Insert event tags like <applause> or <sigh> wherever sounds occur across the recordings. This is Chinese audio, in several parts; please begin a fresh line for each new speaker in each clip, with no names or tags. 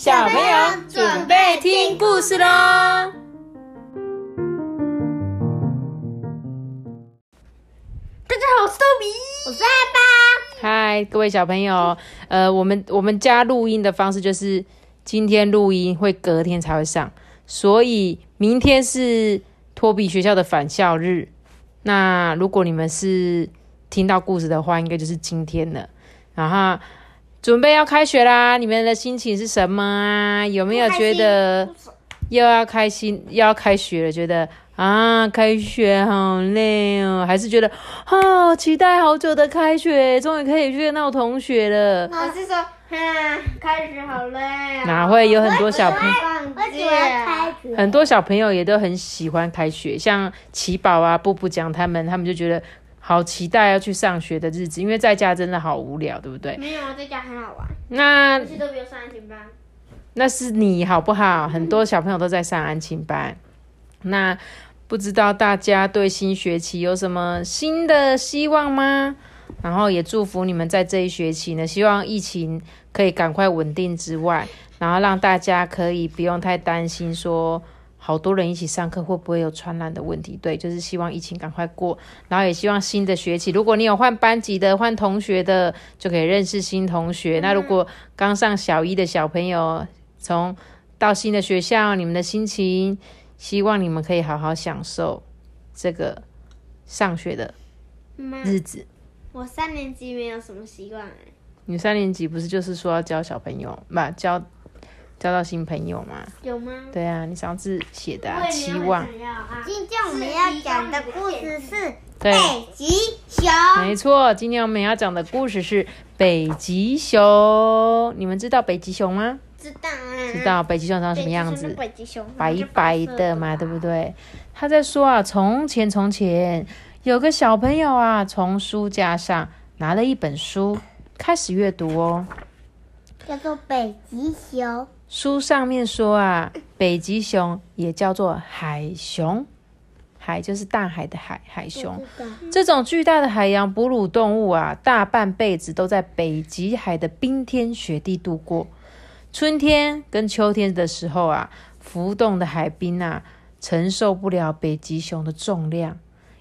小朋友准备听故事喽！
大家好，我是豆比，
我是阿爸。
嗨，各位小朋友，呃，我们我们家录音的方式就是今天录音会隔天才会上，所以明天是托比学校的返校日。那如果你们是听到故事的话，应该就是今天了。然后准备要开学啦，你们的心情是什么啊？有没有觉得又要开心，又要开学了？觉得啊，开学好累哦，还是觉得好期待好久的开学，终于可以见到同学了？
我是说，哈，开学好累啊！
哪会有很多小朋友？
我喜欢开学。
很多小朋友也都很喜欢开学，像奇宝啊、布布讲他们，他们就觉得好期待要去上学的日子，因为在家真的好无聊，对不对？
没有啊，在家很好玩，
那
都没有上安全班。
那是你好不好？很多小朋友都在上安亲班。那不知道大家对新学期有什么新的希望吗？然后也祝福你们在这一学期呢，希望疫情可以赶快稳定之外，然后让大家可以不用太担心说好多人一起上课会不会有传染的问题。对，就是希望疫情赶快过，然后也希望新的学期，如果你有换班级的、换同学的，就可以认识新同学。那如果刚上小一的小朋友，从到新的学校，你们的心情，希望你们可以好好享受这个上学的，日子。
我三年级没有什么习惯哎。
你三年级不是就是说要教小朋友，不交交到新朋友吗？
有吗？
对啊，你上次写的、啊、期望。
今天我们要讲的故事是
对，
北极熊。
没错。今天我们要讲的故事是北极熊。你们知道北极熊吗？
知道啊。
知道北极熊长什么样子？
北极熊
白白的嘛，对不？对？他在说啊，从前从前有个小朋友啊，从书架上拿了一本书，开始阅读哦。
叫做北极熊。
书上面说啊，北极熊也叫做海熊，海就是大海的海，海熊。这种巨大的海洋哺乳动物啊，大半辈子都在北极海的冰天雪地度过。春天跟秋天的时候啊，浮动的海冰啊，承受不了北极熊的重量，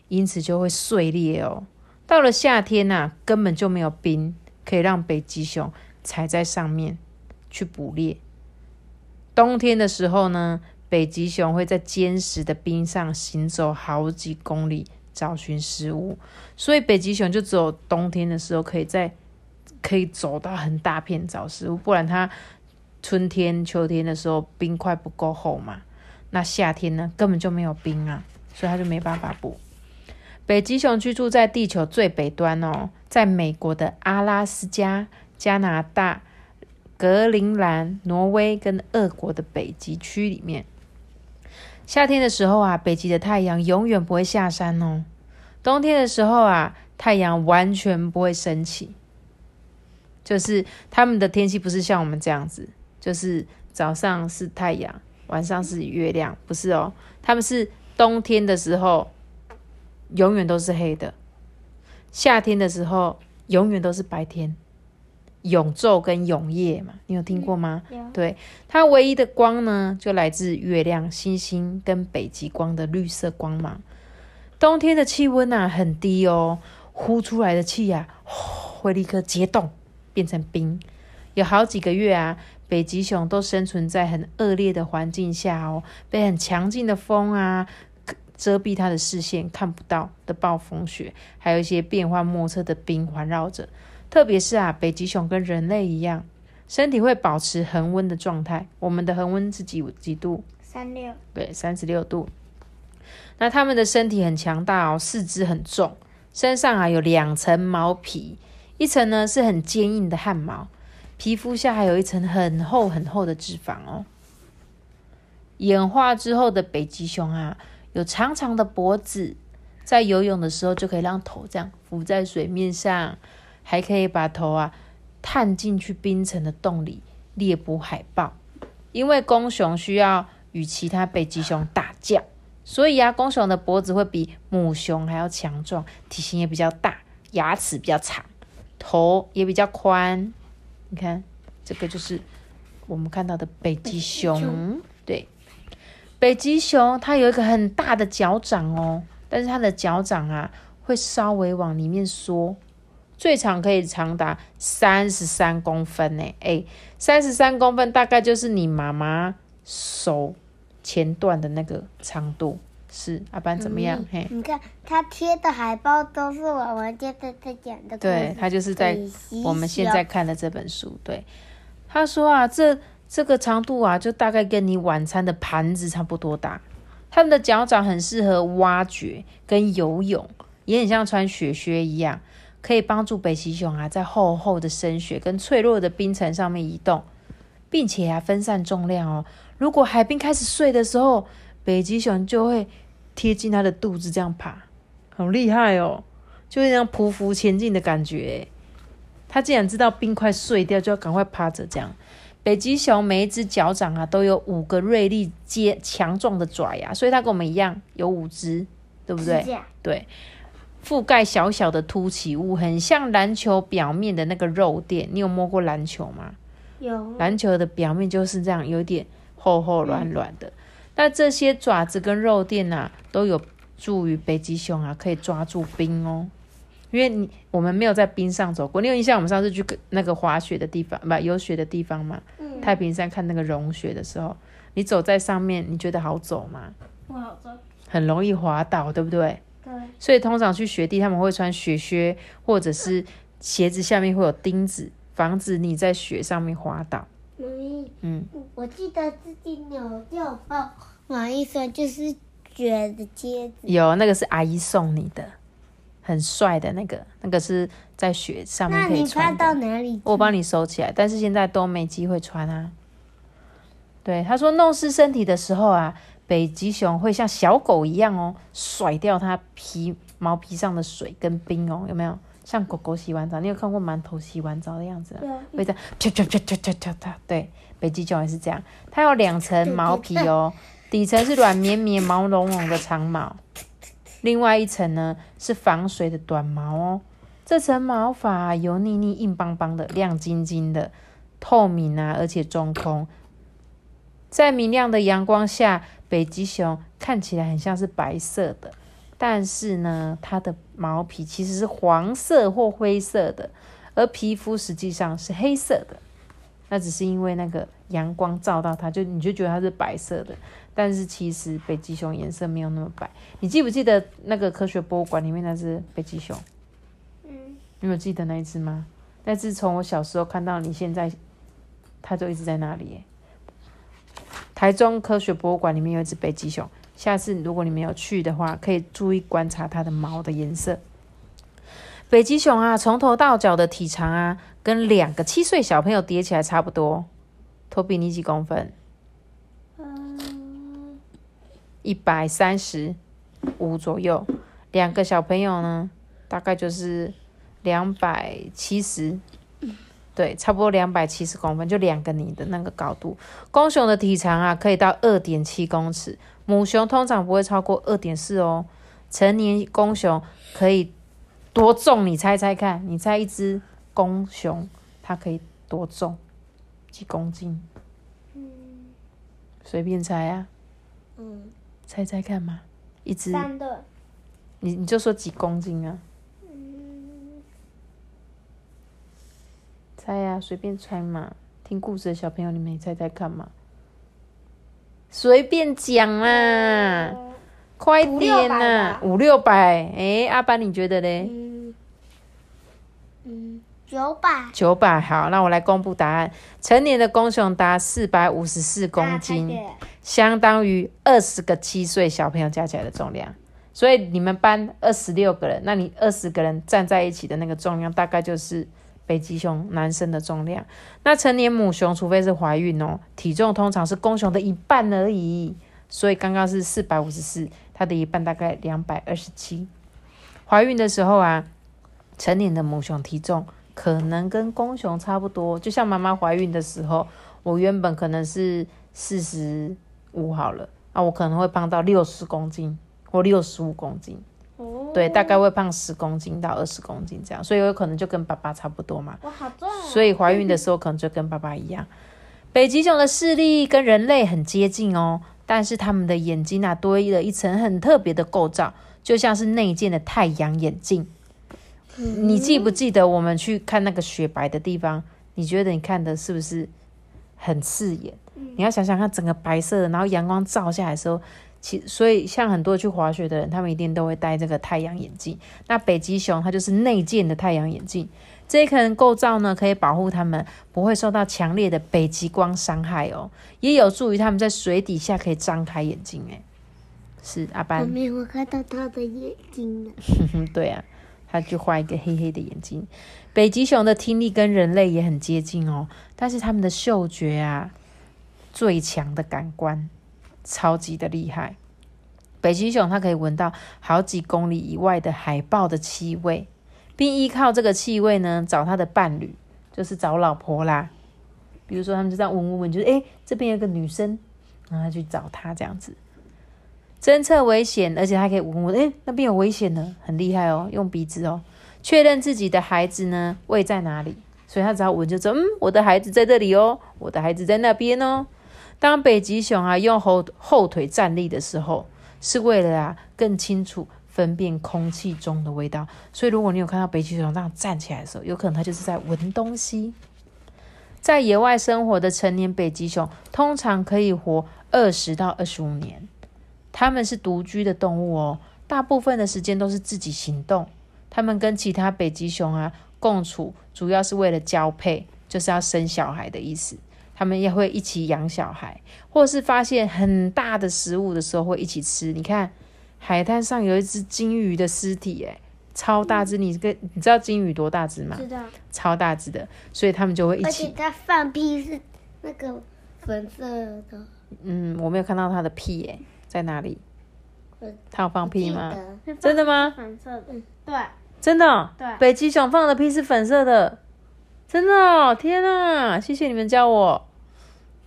因此就会碎裂哦。到了夏天呐、根本就没有冰可以让北极熊踩在上面去捕猎。冬天的时候呢，北极熊会在坚实的冰上行走好几公里找寻食物，所以北极熊就只有冬天的时候可以在可以走到很大片找食物，不然它春天、秋天的时候冰块不够厚嘛，那夏天呢根本就没有冰啊，所以它就没办法捕。北极熊居住在地球最北端哦，在美国的阿拉斯加、加拿大、格陵兰、挪威跟俄国的北极区里面。夏天的时候啊，北极的太阳永远不会下山哦。冬天的时候啊，太阳完全不会升起。就是他们的天气不是像我们这样子，就是早上是太阳，晚上是月亮，不是哦。他们是冬天的时候永远都是黑的，夏天的时候永远都是白天。永昼跟永夜嘛，你有听过吗？
有
对，它唯一的光呢，就来自月亮、星星跟北极光的绿色光芒。冬天的气温啊很低哦，呼出来的气啊，会立刻结冻变成冰。有好几个月啊，北极熊都生存在很恶劣的环境下哦，被很强劲的风啊遮蔽它的视线，看不到的暴风雪，还有一些变幻莫测的冰环绕着。特别是啊，北极熊跟人类一样，身体会保持恒温的状态。我们的恒温是几几度？
三六，
对，三十六度。那它们的身体很强大哦，四肢很重，身上啊有两层毛皮，一层呢是很坚硬的汗毛，皮肤下还有一层很厚很厚的脂肪哦。演化之后的北极熊啊，有长长的脖子，在游泳的时候就可以让头这样浮在水面上，还可以把头啊探进去冰层的洞里猎捕海豹。因为公熊需要与其他北极熊打架，所以啊，公熊的脖子会比母熊还要强壮，体型也比较大，牙齿比较长，头也比较宽。你看，这个就是我们看到的北极熊。
熊
对，北极熊它有一个很大的脚掌哦，但是它的脚掌啊会稍微往里面缩，最长可以长达三十三公分呢。哎，三十三公分大概就是你妈妈手前段的那个长度。是阿班怎么样？嘿，
你看他贴的海报都是我们接着在讲的。
对，他就是在我们现在看的这本书。对，他说啊，这这个长度啊，就大概跟你晚餐的盘子差不多大。他们的脚掌很适合挖掘跟游泳，也很像穿雪靴一样，可以帮助北极熊啊在厚厚的深雪跟脆弱的冰层上面移动，并且啊分散重量哦。如果海冰开始碎的时候，北极熊就会贴近它的肚子这样爬，好厉害哦！就是那样匍匐前进的感觉欸。它既然知道冰块碎掉，就要赶快趴着这样。北极熊每一只脚掌啊都有五个锐利、坚强壮的爪牙，所以它跟我们一样有五只，对不对对，覆盖小小的凸起物，很像篮球表面的那个肉垫。你有摸过篮球吗？
有
篮球的表面就是这样，有点厚厚软软的。那这些爪子跟肉垫啊，都有助于北极熊啊可以抓住冰哦。因为你我们没有在冰上走过，你有印象我们上次去那个滑雪的地方，不有雪的地方嘛？
嗯
太平山看那个融雪的时候，你走在上面，你觉得好走吗？
不好走。
很容易滑倒，对不对？
对
所以通常去雪地，他们会穿雪靴，或者是鞋子下面会有钉子，防止你在雪上面滑倒。
妈咪，
嗯，
我记得自己有就有帮王一说，就是雪的接子。
有那个是阿姨送你的，很帅的那个，那个是在雪上面
那
可以
你穿到
穿的。
哪里？
我帮你收起来，但是现在都没机会穿啊。对，他说弄湿身体的时候啊，北极熊会像小狗一样哦，甩掉它皮毛皮上的水跟冰哦，有没有？像狗狗洗完澡，你有看过馒头洗完澡的样子啊？
有
会这样啪啪啪啪啪啪啪。对，北极熊也是这样，它有两层毛皮哦，<laughs> 底层是软绵绵、毛茸茸的长毛，另外一层呢是防水的短毛哦。这层毛发啊油腻腻、硬邦邦的、亮晶晶的、透明啊，而且中空。在明亮的阳光下，北极熊看起来很像是白色的，但是呢，它的毛皮其实是黄色或灰色的，而皮肤实际上是黑色的。那只是因为那个阳光照到它，就你就觉得它是白色的，但是其实北极熊颜色没有那么白。你记不记得那个科学博物馆里面那只北极熊？
嗯，
你有记得那一只吗？那只从我小时候看到你现在，它就一直在那里耶。台中科学博物馆里面有一只北极熊，下次如果你们有去的话，可以注意观察它的毛的颜色。北极熊啊，从头到脚的体长啊，跟两个七岁小朋友叠起来差不多。托比，你几公分？
嗯，
一百三十五左右。两个小朋友呢，大概就是两百七十，对，差不多两百七十公分，就两个你的那个高度。公熊的体长啊，可以到二点七公尺，母熊通常不会超过二点四哦。成年公熊可以多重？你猜猜看，你猜一只公熊它可以多重？几公斤？嗯随便猜啊，
嗯，
猜猜看嘛，一只。
三的，
你你就说几公斤啊？猜呀、随便猜嘛。听故事的小朋友，你们也猜猜看嘛。随便讲啦，快点啦，五六百。哎，阿班你觉得嘞？
嗯，嗯，九百
九百。好，那我来公布答案。成年的公熊达四百五十四公斤，相当于二十个七岁小朋友加起来的重量。所以你们班二十六个人，那你二十个人站在一起的那个重量，大概就是北极熊男生的重量。那成年母熊，除非是怀孕哦，体重通常是公熊的一半而已。所以刚刚是四百五十四，它的一半大概两百二十七。怀孕的时候啊，成年的母熊体重可能跟公熊差不多，就像妈妈怀孕的时候，我原本可能是四十五好了，啊，我可能会胖到六十公斤或六十五公斤，
哦，
对，大概会胖十公斤到二十公斤这样，所以有可能就跟爸爸差不多嘛。所以怀孕的时候可能就跟爸爸一样。北极熊的视力跟人类很接近哦，但是它们的眼睛啊多了一层很特别的构造，就像是内建的太阳眼镜。你记不记得我们去看那个雪白的地方？你觉得你看的是不是很刺眼？你要想想看，整个白色的，然后阳光照下来的时候，其所以像很多去滑雪的人，他们一定都会戴这个太阳眼镜。那北极熊它就是内建的太阳眼镜，这一层构造呢，可以保护它们不会受到强烈的北极光伤害哦，也有助于它们在水底下可以张开眼睛。诶，是阿班我，
没有看到他的眼睛呢。<laughs>
对啊，他就画一个黑黑的眼睛。北极熊的听力跟人类也很接近哦，但是他们的嗅觉啊，最强的感官，超级的厉害。北极熊它可以闻到好几公里以外的海豹的气味，并依靠这个气味呢找它的伴侣，就是找老婆啦。比如说，他们就这样闻闻闻，就是诶，这边有个女生，然后去找她这样子。侦测危险，而且还可以闻闻，诶，那边有危险呢，很厉害哦，用鼻子哦，确认自己的孩子呢位在哪里，所以他只要闻就知道，嗯，我的孩子在这里哦，我的孩子在那边哦。当北极熊啊用后后腿站立的时候，是为了啊更清楚分辨空气中的味道。所以如果你有看到北极熊这样站起来的时候，有可能它就是在闻东西。在野外生活的成年北极熊通常可以活二十到二十五年，它们是独居的动物哦，大部分的时间都是自己行动。它们跟其他北极熊啊共处，主要是为了交配，就是要生小孩的意思。它们也会一起养小孩，或是发现很大的食物的时候会一起吃。你看，海滩上有一只金鱼的尸体，哎，超大只！你跟你知道金鱼多大只吗？
知道。
超大只的，所以他们就会一起。
而且它放屁是那个粉色的，
嗯，我没有看到它的屁，哎，在哪里
嗯？
它有放屁吗？真的吗？
粉色的，对，
真的哦、
对
北极熊放的屁是粉色的，真的哦！天啊，谢谢你们教我，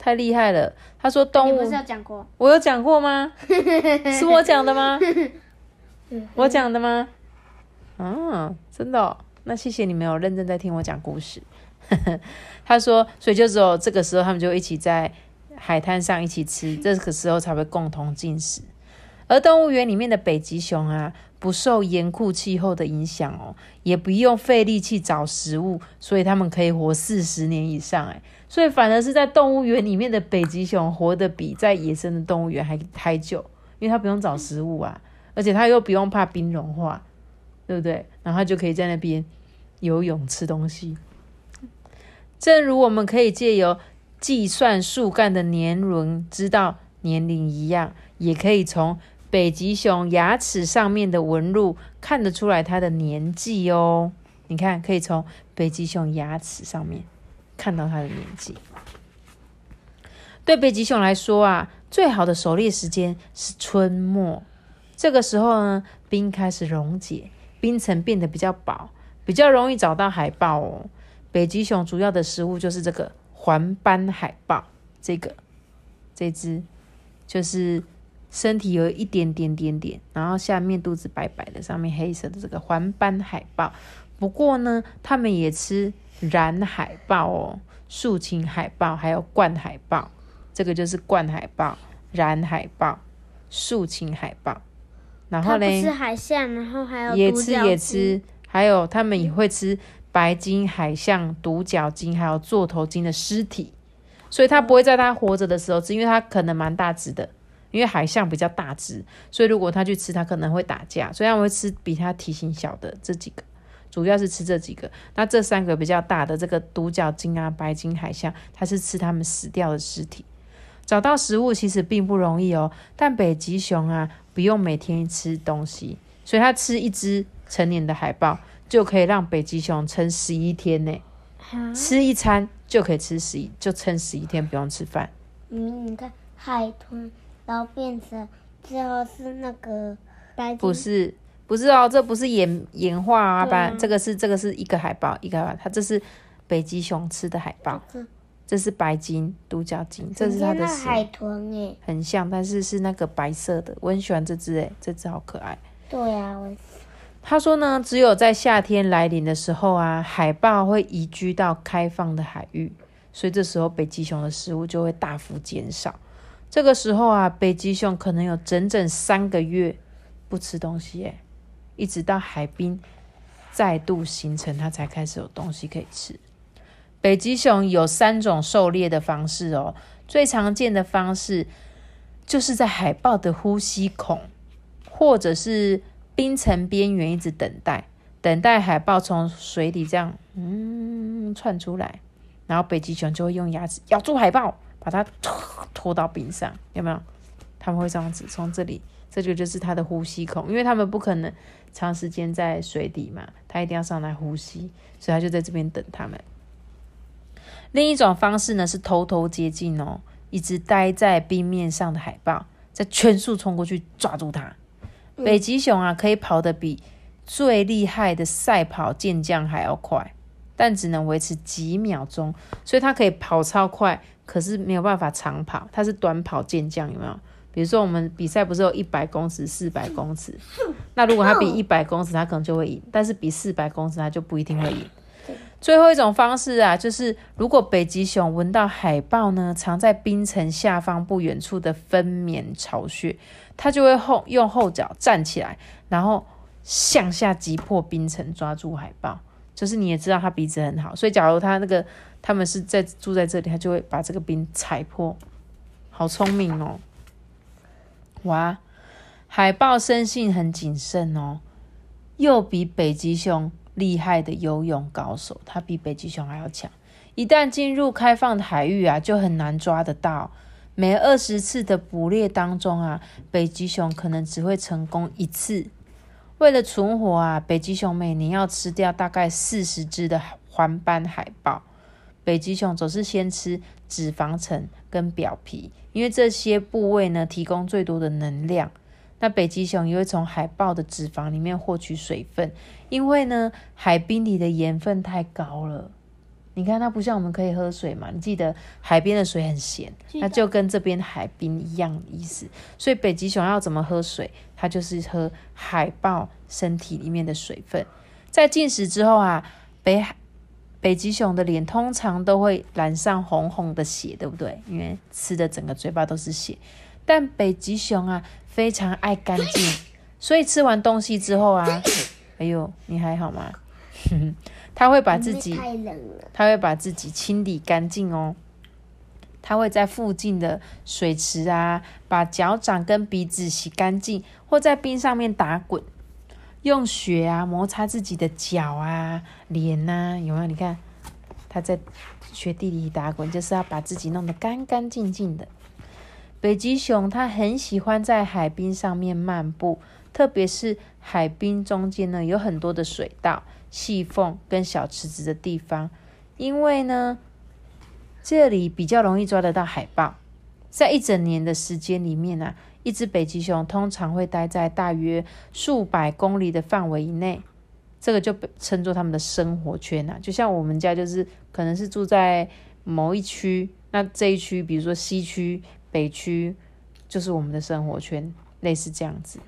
太厉害了。他说动物
你不是，有讲过？
我有讲过吗？<laughs> 是我讲的吗？我讲的吗？啊，真的哦、那谢谢你们有认真在听我讲故事。<laughs> 他说，所以就只有这个时候，他们就一起在海滩上一起吃，<laughs> 这个时候才会共同进食。而动物园里面的北极熊啊，不受严酷气候的影响哦，也不用费力气找食物，所以他们可以活四十年以上。哎，所以反而是在动物园里面的北极熊活得比在野生的动物园还还久，因为它不用找食物啊，而且它又不用怕冰融化，对不对？然后它就可以在那边游泳吃东西。正如我们可以借由计算树干的年轮知道年龄一样，也可以从北极熊牙齿上面的纹路看得出来它的年纪哦。你看，可以从北极熊牙齿上面看到它的年纪。对北极熊来说啊，最好的狩猎时间是春末。这个时候呢，冰开始溶解，冰层变得比较薄，比较容易找到海豹哦。北极熊主要的食物就是这个环斑海豹，这个这只就是身体有一点点点点，然后下面肚子白白的，上面黑色的这个环斑海豹。不过呢，他们也吃蓝海豹哦、竖琴海豹，还有冠海豹。这个就是冠海豹、蓝海豹、竖琴海豹。然后嘞，
吃海象，然后还有
也吃也吃，还有他们也会吃白鲸、海象、独角鲸，还有座头鲸的尸体。所以它不会在它活着的时候吃，因为它可能蛮大只的。因为海象比较大只，所以如果它去吃，它可能会打架，所以它会吃比它体型小的这几个，主要是吃这几个。那这三个比较大的这个独角鲸啊、白鲸、海象，它是吃它们死掉的尸体。找到食物其实并不容易哦，但北极熊啊不用每天吃东西，所以它吃一只成年的海豹就可以让北极熊撑十一天呢。吃一餐就可以吃十一，就撑十一天不用吃饭。
嗯，你看海豚，然后变成最后是那个白
不是不是哦，这不是演演化啊，班、这个是这个是一个海豹，一个海豹，它这是北极熊吃的海豹，
这
这是白鲸、独角鲸，这是它的
海豚哎。
很像，但是是那个白色的，我很喜欢这只诶，这只好可爱。
对啊，我
他说呢，只有在夏天来临的时候啊，海豹会移居到开放的海域，所以这时候北极熊的食物就会大幅减少。这个时候啊，北极熊可能有整整三个月不吃东西，诶，一直到海冰再度形成，它才开始有东西可以吃。北极熊有三种狩猎的方式哦，最常见的方式就是在海豹的呼吸孔，或者是冰层边缘一直等待，等待海豹从水里这样嗯窜出来，然后北极熊就会用牙齿咬住海豹，把它 <tsk> 拖到冰上，有没有？他们会这样子从这里，这个就是它的呼吸孔，因为他们不可能长时间在水底嘛，它一定要上来呼吸，所以它就在这边等他们。另一种方式呢是偷偷接近哦，一直待在冰面上的海豹，再全速冲过去抓住它。北极熊啊，可以跑得比最厉害的赛跑健将还要快，但只能维持几秒钟，所以它可以跑超快，可是没有办法长跑。它是短跑健将，有没有？比如说我们比赛不是有一百公尺、四百公尺，那如果他比一百公尺，他可能就会赢，但是比四百公尺，他就不一定会赢。最后一种方式啊，就是如果北极熊闻到海豹呢藏在冰层下方不远处的分娩巢穴，它就会后用后脚站起来，然后向下击破冰层，抓住海豹。就是你也知道它鼻子很好，所以假如它那个他们是在住在这里，它就会把这个冰踩破。好聪明哦！哇，海豹生性很谨慎哦，又比北极熊。厉害的游泳高手，它比北极熊还要强。一旦进入开放的海域啊，就很难抓得到。每二十次的捕猎当中啊，北极熊可能只会成功一次。为了存活啊，北极熊每年要吃掉大概四十只的环斑海豹。北极熊总是先吃脂肪层跟表皮，因为这些部位呢提供最多的能量。那北极熊也会从海豹的脂肪里面获取水分，因为呢，海冰里的盐分太高了。你看它不像我们可以喝水嘛？你记得海边的水很咸，那就跟这边海冰一样意思。所以北极熊要怎么喝水？它就是喝海豹身体里面的水分。在进食之后啊，北北极熊的脸通常都会染上红红的血，对不对？因为吃的整个嘴巴都是血。但北极熊啊。非常爱干净，<laughs> 所以吃完东西之后啊，哎呦，你还好吗？<laughs> 他会把自己，他会把自己清理干净哦。他会在附近的水池啊，把脚掌跟鼻子洗干净，或在冰上面打滚，用雪啊摩擦自己的脚啊、脸呐，有没有？你看他在雪地里打滚，就是要把自己弄得干干净净的。北极熊它很喜欢在海滨上面漫步，特别是海滨中间呢有很多的水道、细缝跟小池子的地方，因为呢这里比较容易抓得到海豹。在一整年的时间里面呢，一只北极熊通常会待在大约数百公里的范围以内，这个就称作他们的生活圈呐。就像我们家就是可能是住在某一区，那这一区比如说西区。北区就是我们的生活圈，类似这样子。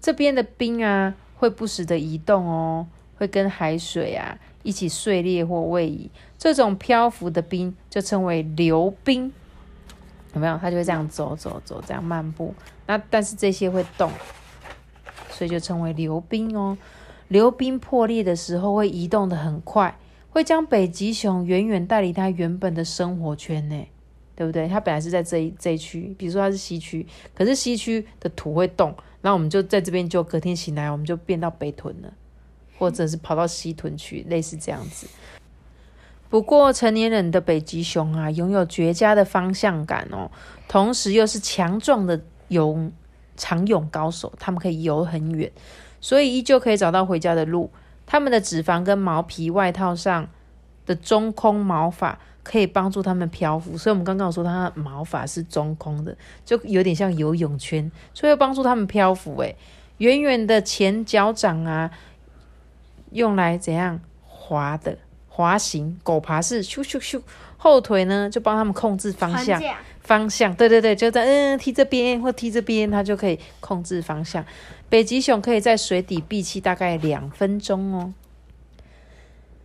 这边的冰啊，会不时的移动哦，会跟海水啊一起碎裂或位移。这种漂浮的冰就称为流冰，有没有？它就会这样走走走，这样漫步。那但是这些会动，所以就称为流冰哦。流冰破裂的时候会移动的很快，会将北极熊远远带离它原本的生活圈呢。对不对？它本来是在这一这一区，比如说它是西区，可是西区的土会动，那我们就在这边就隔天醒来，我们就变到北屯了，或者是跑到西屯去，类似这样子。不过成年人的北极熊啊，拥有绝佳的方向感哦，同时又是强壮的游长泳高手，他们可以游很远，所以依旧可以找到回家的路。它们的脂肪跟毛皮外套上的中空毛发。可以帮助它们漂浮，所以我们刚刚说它毛发是中空的，就有点像游泳圈，所以要帮助它们漂浮。诶，圆圆的前脚掌啊，用来怎样滑的滑行，狗爬式咻咻咻。后腿呢，就帮他们控制方向，方向，对对对，就在嗯踢这边或踢这边，它就可以控制方向。北极熊可以在水底闭气大概两分钟哦。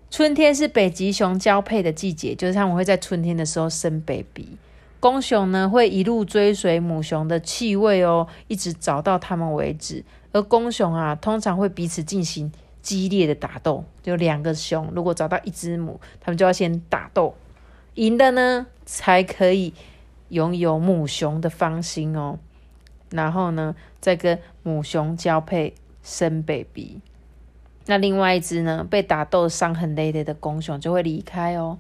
春天是北极熊交配的季节，就是他们会在春天的时候生 baby。公熊呢会一路追随母熊的气味哦，一直找到它们为止。而公熊啊，通常会彼此进行激烈的打斗，就两个熊如果找到一只母，他们就要先打斗，赢的呢才可以拥有母熊的芳心哦。然后呢，再跟母熊交配生 baby。那另外一只呢，被打斗伤痕累累的公熊就会离开哦。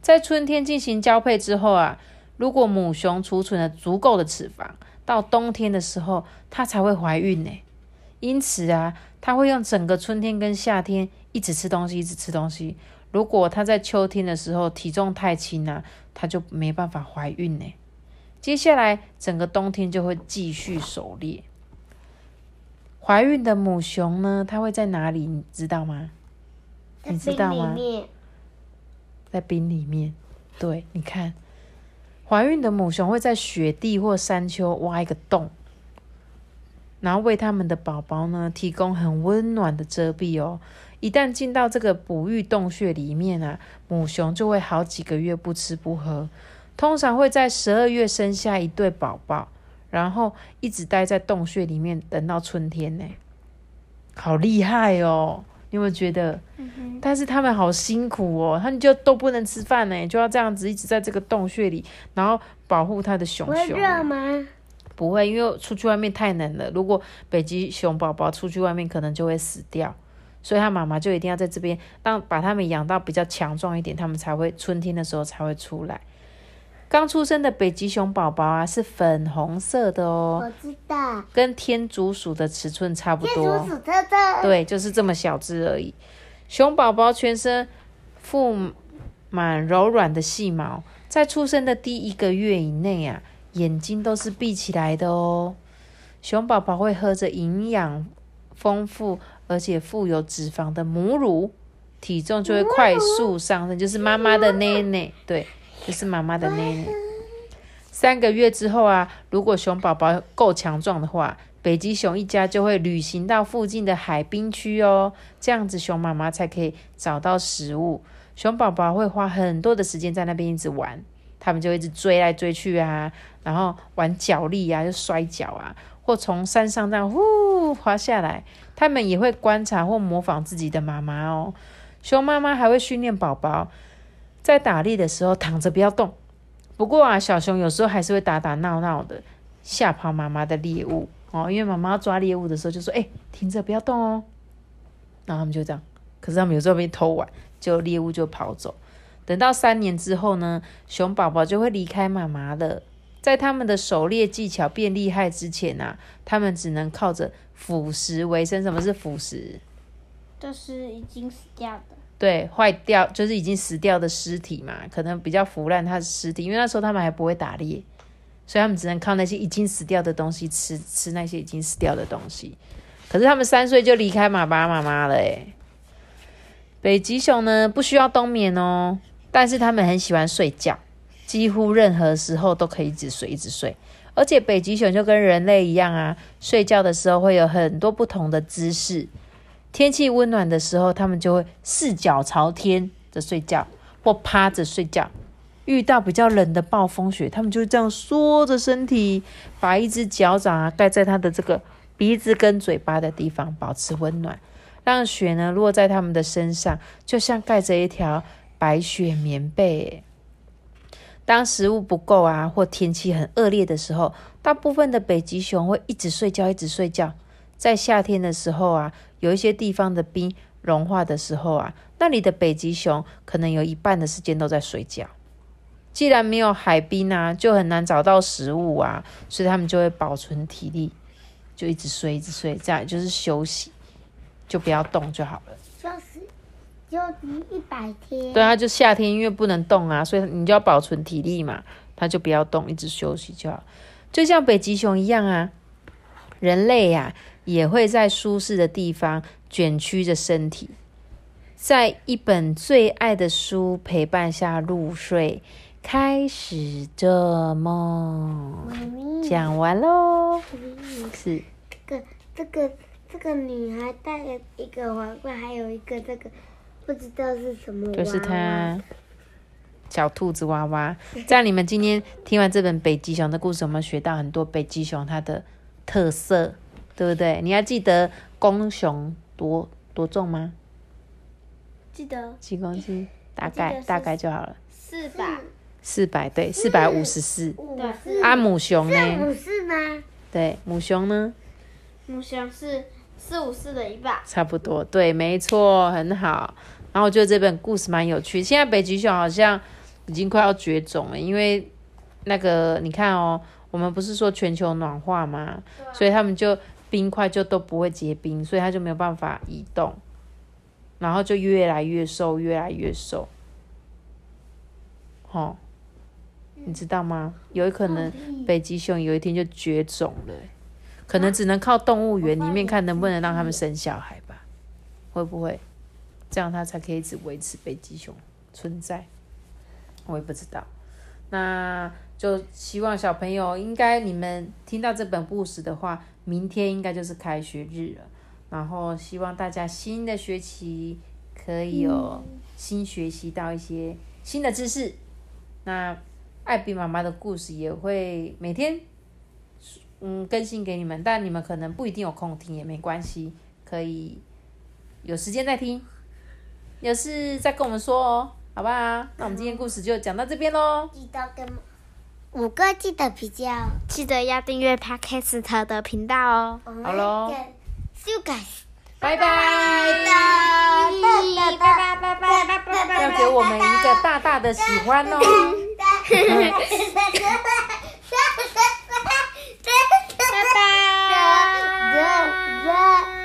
在春天进行交配之后啊，如果母熊储存了足够的脂肪，到冬天的时候它才会怀孕呢。因此啊，它会用整个春天跟夏天一直吃东西，一直吃东西。如果它在秋天的时候体重太轻啊，它就没办法怀孕呢。接下来整个冬天就会继续狩猎。怀孕的母熊呢，它会在哪里？你知道吗？你知道吗？在冰里面。对，你看，怀孕的母熊会在雪地或山丘挖一个洞，然后为他们的宝宝呢提供很温暖的遮蔽哦。一旦进到这个哺育洞穴里面啊，母熊就会好几个月不吃不喝，通常会在十二月生下一对宝宝。然后一直待在洞穴里面，等到春天呢，好厉害哦！你有没有觉得？但是他们好辛苦哦，他们就都不能吃饭呢，就要这样子一直在这个洞穴里，然后保护他的熊熊。
会热吗？
不会，因为出去外面太冷了。如果北极熊宝宝出去外面，可能就会死掉，所以他妈妈就一定要在这边，让把他们养到比较强壮一点，他们才会春天的时候才会出来。刚出生的北极熊宝宝啊，是粉红色的
哦。我知道，
跟天竺鼠的尺寸差不多。
天竺鼠特特。
对，就是这么小只而已。熊宝宝全身覆满柔软的细毛，在出生的第一个月以内啊，眼睛都是闭起来的哦。熊宝宝会喝着营养丰富而且富有脂肪的母乳，体重就会快速上升，就是妈妈的奶奶。对。就是妈妈的奶奶。三个月之后啊，如果熊宝宝够强壮的话，北极熊一家就会旅行到附近的海滨区哦。这样子，熊妈妈才可以找到食物。熊宝宝会花很多的时间在那边一直玩，他们就一直追来追去啊，然后玩脚力啊，就摔跤啊，或从山上这样呼滑下来。他们也会观察或模仿自己的妈妈哦。熊妈妈还会训练宝宝。在打猎的时候躺着不要动。不过啊，小熊有时候还是会打打闹闹的，吓跑妈妈的猎物哦。因为妈妈抓猎物的时候就说：“哎，停着，不要动哦。”然后他们就这样。可是他们有时候被偷玩，就猎物就跑走。等到三年之后呢，熊宝宝就会离开妈妈了。在他们的狩猎技巧变厉害之前啊，他们只能靠着腐食为生。什么是腐食？
就是已经死掉的。
对，坏掉就是已经死掉的尸体嘛，可能比较腐烂，它的尸体，因为那时候他们还不会打猎，所以他们只能靠那些已经死掉的东西吃，吃那些已经死掉的东西。可是他们三岁就离开爸爸妈妈了，诶北极熊呢不需要冬眠哦，但是他们很喜欢睡觉，几乎任何时候都可以一直睡一直睡，而且北极熊就跟人类一样啊，睡觉的时候会有很多不同的姿势。天气温暖的时候，他们就会四脚朝天的睡觉，或趴着睡觉。遇到比较冷的暴风雪，他们就这样缩着身体，把一只脚掌啊盖在它的这个鼻子跟嘴巴的地方，保持温暖，让雪呢落在他们的身上，就像盖着一条白雪棉被。当食物不够啊，或天气很恶劣的时候，大部分的北极熊会一直睡觉，一直睡觉。在夏天的时候啊，有一些地方的冰融化的时候啊，那里的北极熊可能有一半的时间都在睡觉。既然没有海冰啊，就很难找到食物啊，所以他们就会保存体力，就一直睡，一直睡，这样就是休息，就不要动就好了。
休息，休息一百天。
对啊，就夏天因为不能动啊，所以你就要保存体力嘛，他就不要动，一直休息就好。就像北极熊一样啊，人类呀。也会在舒适的地方卷曲着身体，在一本最爱的书陪伴下入睡，开始做梦。讲完喽。是
这个这个这个女孩戴了一个皇冠，还有一个这个不知道是什么娃娃。
就是它，小兔子娃娃。<laughs> 这样你们今天听完这本北极熊的故事，我们学到很多北极熊它的特色，对不对？你要记得公熊多多重吗？
记得
几公斤？大
记得是
概大概就好了，
四百，
四百对，四百五十四。
五
对
是
啊，母熊
是
呢？
五是吗？
对，母熊呢？
母熊是四五四的一半。
差不多，对，没错，很好。然后我觉得这本故事蛮有趣。现在北极熊好像已经快要绝种了，因为那个你看哦，我们不是说全球暖化吗？所以他们就冰块就都不会结冰，所以它就没有办法移动，然后就越来越瘦，越来越瘦。哦，你知道吗？有可能北极熊有一天就绝种了欸、可能只能靠动物园里面看能不能让他们生小孩吧，会不会？这样它才可以一直维持北极熊存在。我也不知道，那就希望小朋友应该你们听到这本故事的话，明天应该就是开学日了。然后希望大家新的学期可以有新学习到一些新的知识。那艾比妈妈的故事也会每天嗯更新给你们，但你们可能不一定有空听也没关系，可以有时间再听，有事再跟我们说哦，好不好？那我们今天故事就讲到这边喽。
记得跟五个记得比较，
记得要订阅 Podcast 的频道哦。
好喽，
修改。
拜拜，
拜拜，拜拜，拜拜，拜拜，拜拜，
要给我们一个大大的喜欢哦。<laughs> <laughs>
拜拜，拜拜。